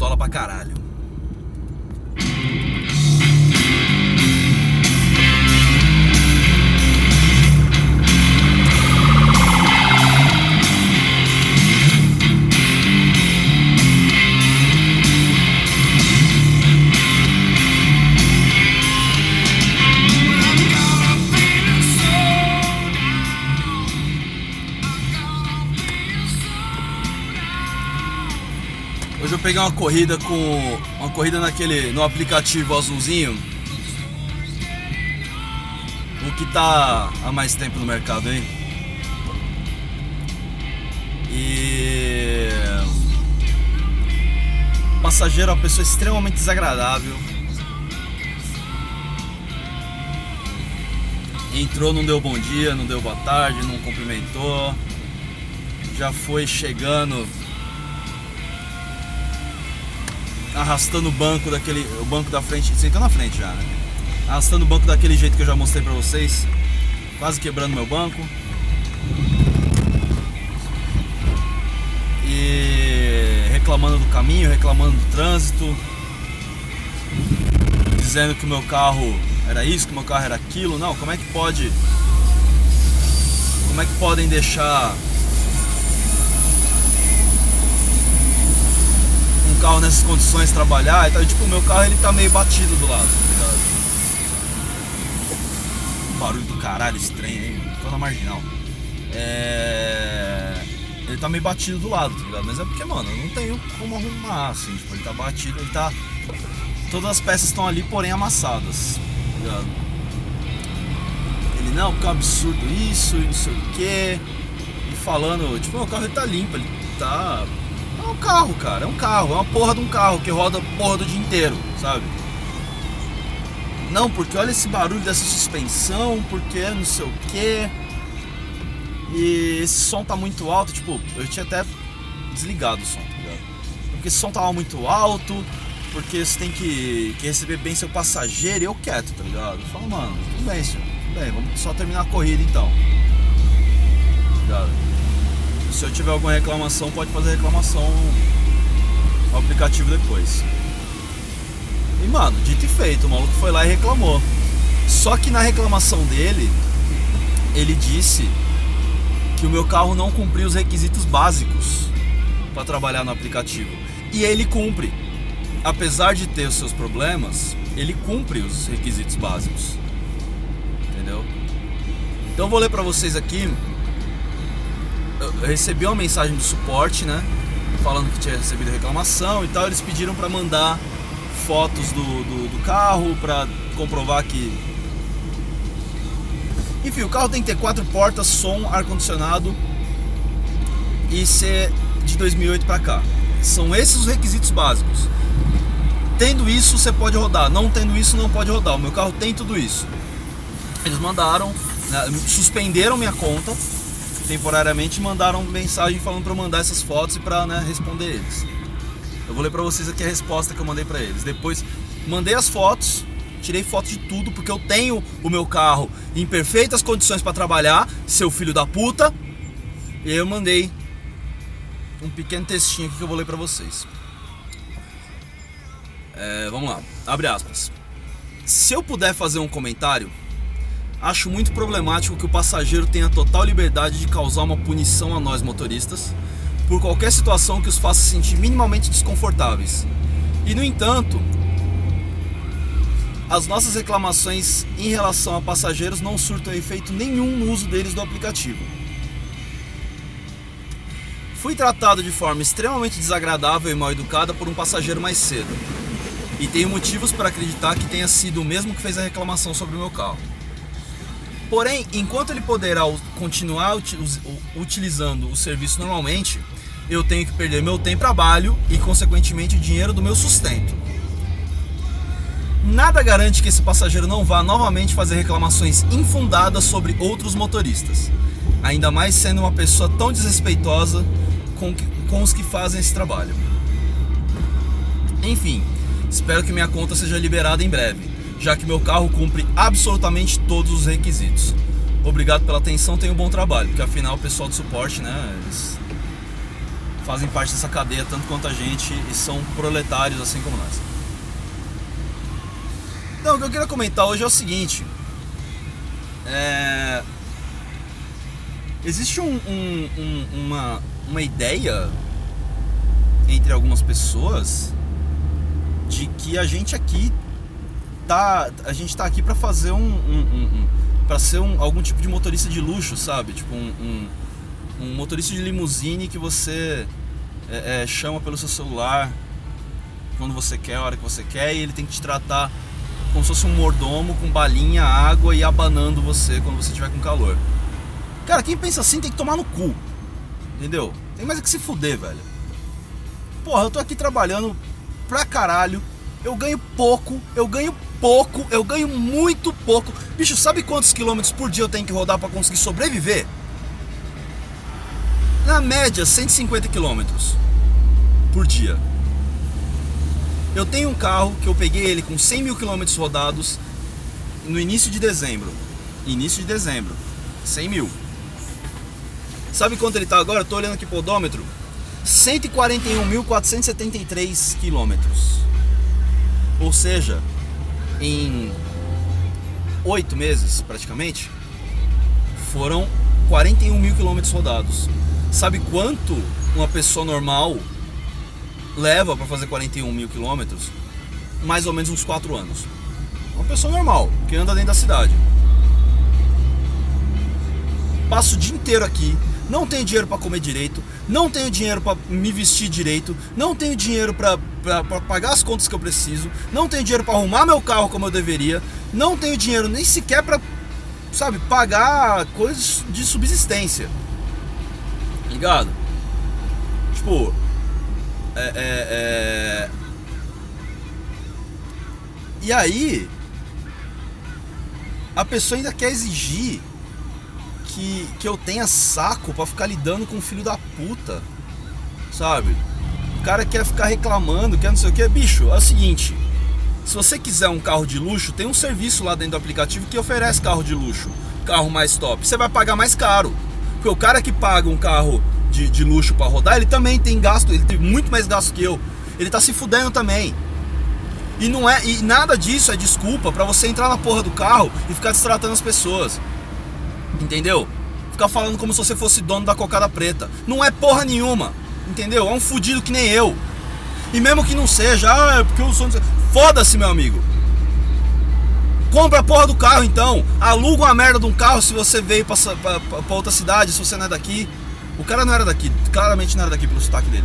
pistola pra caralho. Peguei uma corrida com. Uma corrida naquele. no aplicativo azulzinho. O que tá há mais tempo no mercado aí. E. O passageiro é uma pessoa extremamente desagradável. Entrou, não deu bom dia, não deu boa tarde, não cumprimentou. Já foi chegando arrastando o banco daquele. O banco da frente. Sentou na frente já, né? Arrastando o banco daquele jeito que eu já mostrei pra vocês. Quase quebrando meu banco. E reclamando do caminho, reclamando do trânsito. Dizendo que o meu carro era isso, que o meu carro era aquilo. Não, como é que pode. Como é que podem deixar carro nessas condições trabalhar e tal. E, tipo, o meu carro ele tá meio batido do lado, tá ligado? Barulho do caralho estranho aí, tô na marginal. É. Ele tá meio batido do lado, tá ligado? Mas é porque, mano, eu não tenho como arrumar, assim, tipo, ele tá batido, ele tá. Todas as peças estão ali, porém amassadas, tá ligado? Ele, não, porque é um absurdo isso e não sei o que. E falando, tipo, o carro ele tá limpo, ele tá carro, cara. É um carro. É uma porra de um carro que roda porra do dia inteiro, sabe? Não, porque olha esse barulho dessa suspensão, porque não sei o que. E esse som tá muito alto. Tipo, eu tinha até desligado o som, tá ligado? Porque esse som tava muito alto. Porque você tem que, que receber bem seu passageiro e eu quieto, tá ligado? Eu falo, mano, tudo bem, senhor. Tudo bem, vamos só terminar a corrida então. Tá ligado? Se eu tiver alguma reclamação, pode fazer reclamação no aplicativo depois. E mano, dito e feito, o maluco foi lá e reclamou. Só que na reclamação dele, ele disse que o meu carro não cumpria os requisitos básicos para trabalhar no aplicativo. E ele cumpre. Apesar de ter os seus problemas, ele cumpre os requisitos básicos. Entendeu? Então vou ler para vocês aqui recebi uma mensagem do suporte, né? Falando que tinha recebido reclamação e tal. Eles pediram para mandar fotos do, do, do carro para comprovar que. Enfim, o carro tem que ter quatro portas, som, ar-condicionado e ser de 2008 para cá. São esses os requisitos básicos. Tendo isso, você pode rodar. Não tendo isso, não pode rodar. O meu carro tem tudo isso. Eles mandaram, né, suspenderam minha conta temporariamente mandaram mensagem falando para mandar essas fotos e para né, responder eles. Eu vou ler para vocês aqui a resposta que eu mandei para eles. Depois mandei as fotos, tirei foto de tudo porque eu tenho o meu carro em perfeitas condições para trabalhar, seu filho da puta. E eu mandei um pequeno textinho aqui que eu vou ler para vocês. É, vamos lá, abre aspas. Se eu puder fazer um comentário, Acho muito problemático que o passageiro tenha total liberdade de causar uma punição a nós motoristas por qualquer situação que os faça sentir minimamente desconfortáveis. E no entanto, as nossas reclamações em relação a passageiros não surtam efeito nenhum no uso deles do aplicativo. Fui tratado de forma extremamente desagradável e mal educada por um passageiro mais cedo. E tenho motivos para acreditar que tenha sido o mesmo que fez a reclamação sobre o meu carro. Porém, enquanto ele poderá continuar utilizando o serviço normalmente, eu tenho que perder meu tempo trabalho e, consequentemente, o dinheiro do meu sustento. Nada garante que esse passageiro não vá novamente fazer reclamações infundadas sobre outros motoristas, ainda mais sendo uma pessoa tão desrespeitosa com, com os que fazem esse trabalho. Enfim, espero que minha conta seja liberada em breve já que meu carro cumpre absolutamente todos os requisitos. Obrigado pela atenção, tenha um bom trabalho, porque afinal o pessoal do suporte, né, eles fazem parte dessa cadeia tanto quanto a gente e são proletários assim como nós. Então, o que eu queria comentar hoje é o seguinte. É... Existe um, um, um, uma, uma ideia entre algumas pessoas de que a gente aqui tá a gente tá aqui para fazer um, um, um para ser um, algum tipo de motorista de luxo sabe? Tipo um, um, motorista de limusine que você é, é, chama pelo seu celular quando você quer a hora que você quer e ele tem que te tratar como se fosse um mordomo com balinha água e abanando você quando você estiver com calor. Cara quem pensa assim tem que tomar no cu entendeu? Tem mais é que se fuder velho. Porra eu tô aqui trabalhando pra caralho eu ganho pouco, eu ganho pouco, eu ganho muito pouco. Bicho, sabe quantos quilômetros por dia eu tenho que rodar para conseguir sobreviver? Na média, 150 quilômetros por dia. Eu tenho um carro que eu peguei ele com 100 mil quilômetros rodados no início de dezembro. Início de dezembro. 100 mil. Sabe quanto ele tá agora? Eu tô olhando aqui pro odômetro. 141.473 quilômetros. Ou seja, em oito meses praticamente, foram 41 mil quilômetros rodados. Sabe quanto uma pessoa normal leva para fazer 41 mil quilômetros? Mais ou menos uns 4 anos. Uma pessoa normal, que anda dentro da cidade. Passo o dia inteiro aqui, não tenho dinheiro para comer direito, não tenho dinheiro para me vestir direito, não tenho dinheiro para pagar as contas que eu preciso, não tenho dinheiro para arrumar meu carro como eu deveria, não tenho dinheiro nem sequer para, sabe, pagar coisas de subsistência. Ligado? Tipo, é, é, é... E aí, a pessoa ainda quer exigir que, que eu tenha saco para ficar lidando com o filho da puta, sabe? O cara quer ficar reclamando, quer não sei o que. Bicho, é o seguinte: se você quiser um carro de luxo, tem um serviço lá dentro do aplicativo que oferece carro de luxo, carro mais top. Você vai pagar mais caro, porque o cara que paga um carro de, de luxo para rodar, ele também tem gasto, ele tem muito mais gasto que eu. Ele tá se fudendo também. E não é, e nada disso é desculpa para você entrar na porra do carro e ficar destratando as pessoas. Entendeu? Ficar falando como se você fosse dono da cocada preta. Não é porra nenhuma. Entendeu? É um fudido que nem eu. E mesmo que não seja, ah, é porque eu sou. Foda-se, meu amigo. Compra a porra do carro então. Aluga uma merda de um carro se você veio pra, pra, pra, outra cidade, se você não é daqui. O cara não era daqui, claramente não era daqui pelo sotaque dele.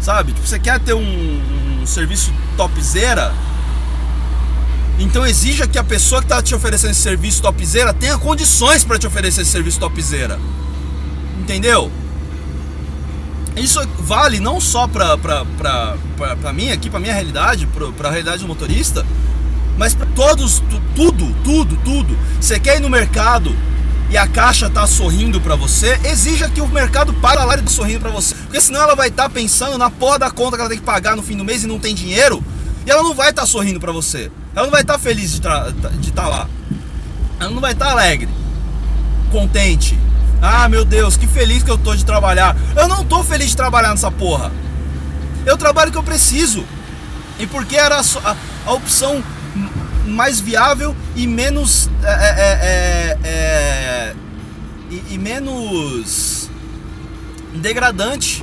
Sabe? Tipo, você quer ter um, um serviço topzera, então exija que a pessoa que está te oferecendo esse serviço topzera tenha condições para te oferecer esse serviço topzera. Entendeu? Isso vale não só para mim aqui, para minha realidade, para a realidade do motorista, mas para todos, tudo, tudo, tudo. Você quer ir no mercado e a caixa tá sorrindo para você, exija que o mercado para lá e sorrindo para você. Porque senão ela vai estar tá pensando na porra da conta que ela tem que pagar no fim do mês e não tem dinheiro, e ela não vai estar tá sorrindo para você. Ela não vai estar tá feliz de estar tá lá. Ela não vai estar tá alegre, contente. Ah, meu Deus, que feliz que eu tô de trabalhar. Eu não tô feliz de trabalhar nessa porra. Eu trabalho que eu preciso. E porque era a, a, opção mais viável e menos. É, é, é, é, é e, e menos degradante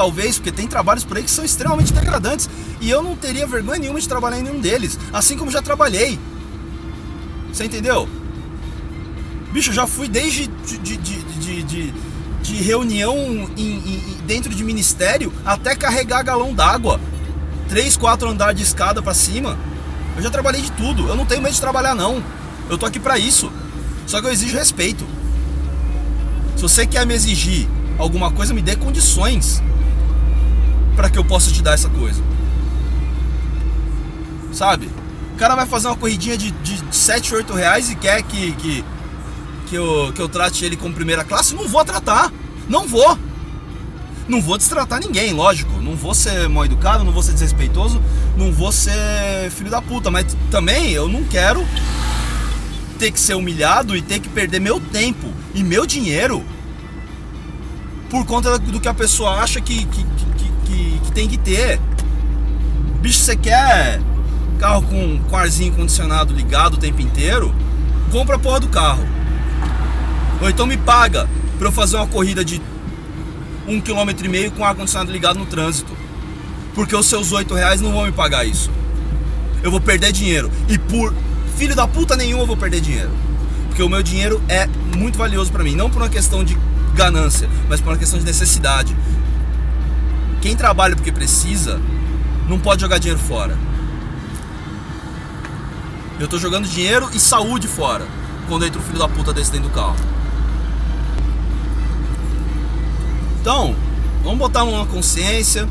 talvez, porque tem trabalhos por aí que são extremamente degradantes. E eu não teria vergonha nenhuma de trabalhar em nenhum deles, assim como já trabalhei. Você entendeu? Bicho, já fui desde de, de, de, de, reunião em, em, dentro de ministério até carregar galão d'água. Três, quatro andares de escada para cima. Eu já trabalhei de tudo. Eu não tenho medo de trabalhar, não. Eu tô aqui para isso. Só que eu exijo respeito. Se você quer me exigir alguma coisa, me dê condições para que eu possa te dar essa coisa. Sabe? O cara vai fazer uma corridinha de, de 7, 8 reais e quer que, que, que, eu, que eu trate ele como primeira classe. Não vou tratar. Não vou. Não vou destratar ninguém, lógico. Não vou ser mal educado, não vou ser desrespeitoso, não vou ser filho da puta. Mas também eu não quero ter que ser humilhado e ter que perder meu tempo e meu dinheiro por conta do que a pessoa acha que, que, que, que, tem que ter. Bicho, você quer carro com, com arzinho condicionado ligado o tempo inteiro? Compra a porra do carro. Ou então me paga para eu fazer uma corrida de um quilômetro e meio com ar condicionado ligado no trânsito. Porque os seus oito reais não vão me pagar isso. Eu vou perder dinheiro. E por filho da puta nenhum eu vou perder dinheiro. Porque o meu dinheiro é muito valioso para mim. Não por uma questão de ganância, mas por uma questão de necessidade. Quem trabalha porque precisa, não pode jogar dinheiro fora. Eu tô jogando dinheiro e saúde fora quando entra o filho da puta desse dentro do carro. Então, vamos botar uma consciência.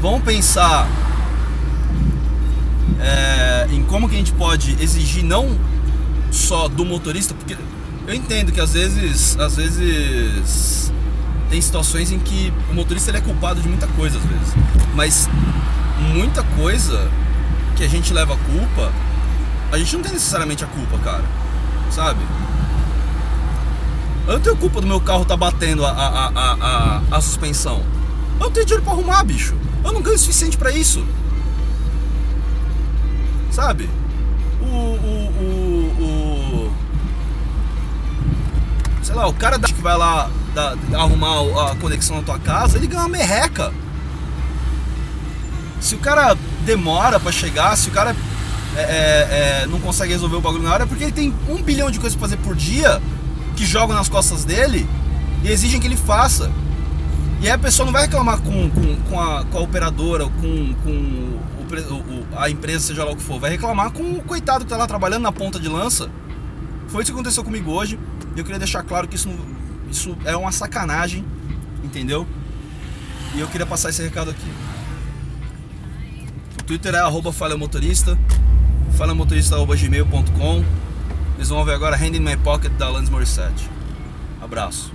Vamos pensar é, em como que a gente pode exigir não só do motorista, porque eu entendo que às vezes, às vezes tem situações em que o motorista ele é culpado de muita coisa às vezes, mas muita coisa que a gente leva a culpa, a gente não tem necessariamente a culpa, cara, sabe? Eu não tenho culpa do meu carro tá batendo a, a, a, a, a suspensão. Eu não tenho dinheiro pra arrumar, bicho. Eu não ganho o suficiente para isso. Sabe? O, o, o, o. Sei lá, o cara que vai lá da, arrumar a conexão na tua casa, ele ganha uma merreca. Se o cara demora para chegar, se o cara é, é, é, não consegue resolver o bagulho na hora, é porque ele tem um bilhão de coisas pra fazer por dia que jogam nas costas dele e exigem que ele faça. E aí a pessoa não vai reclamar com, com, com, a, com a operadora, com, com o, o, a empresa, seja lá o que for. Vai reclamar com o coitado que tá lá trabalhando na ponta de lança. Foi isso que aconteceu comigo hoje. E eu queria deixar claro que isso, não, isso é uma sacanagem, entendeu? E eu queria passar esse recado aqui. O Twitter é arroba falhamotorista, falhamotorista.gmail.com Eles vão ver agora Hand in My Pocket da Alanis Morissette. Abraço.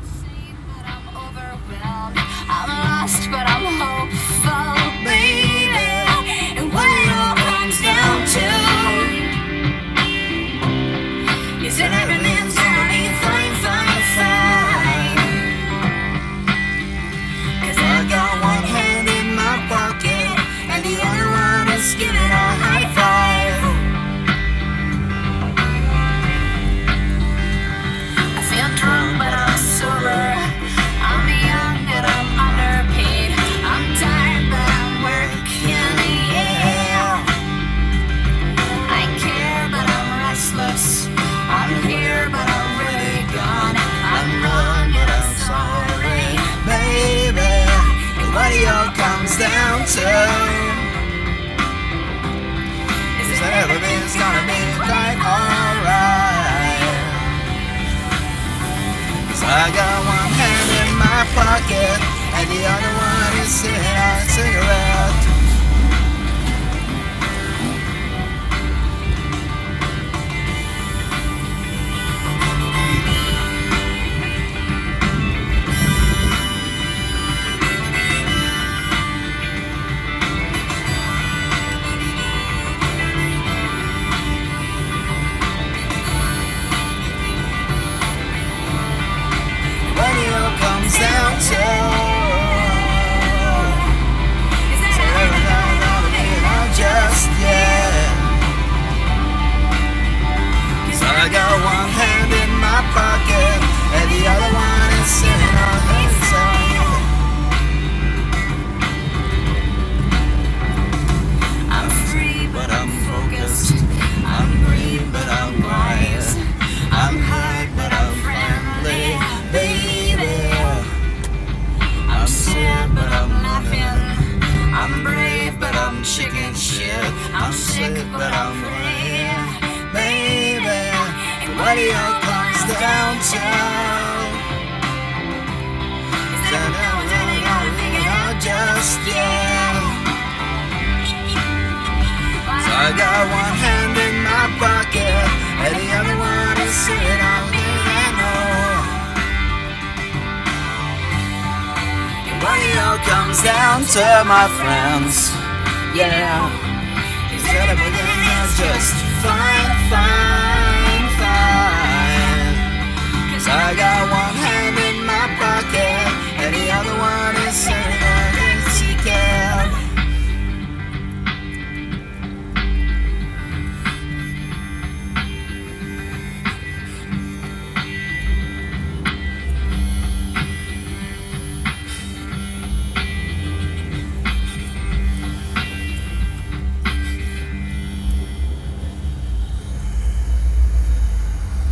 Down to Is that everything's gonna be quite alright? Cause I got one hand in my pocket And the other one is sitting on a cigarette I got one hand in my pocket, and the other one is sitting on the piano. When it all comes down to my friends, yeah, everything is just fine, fine.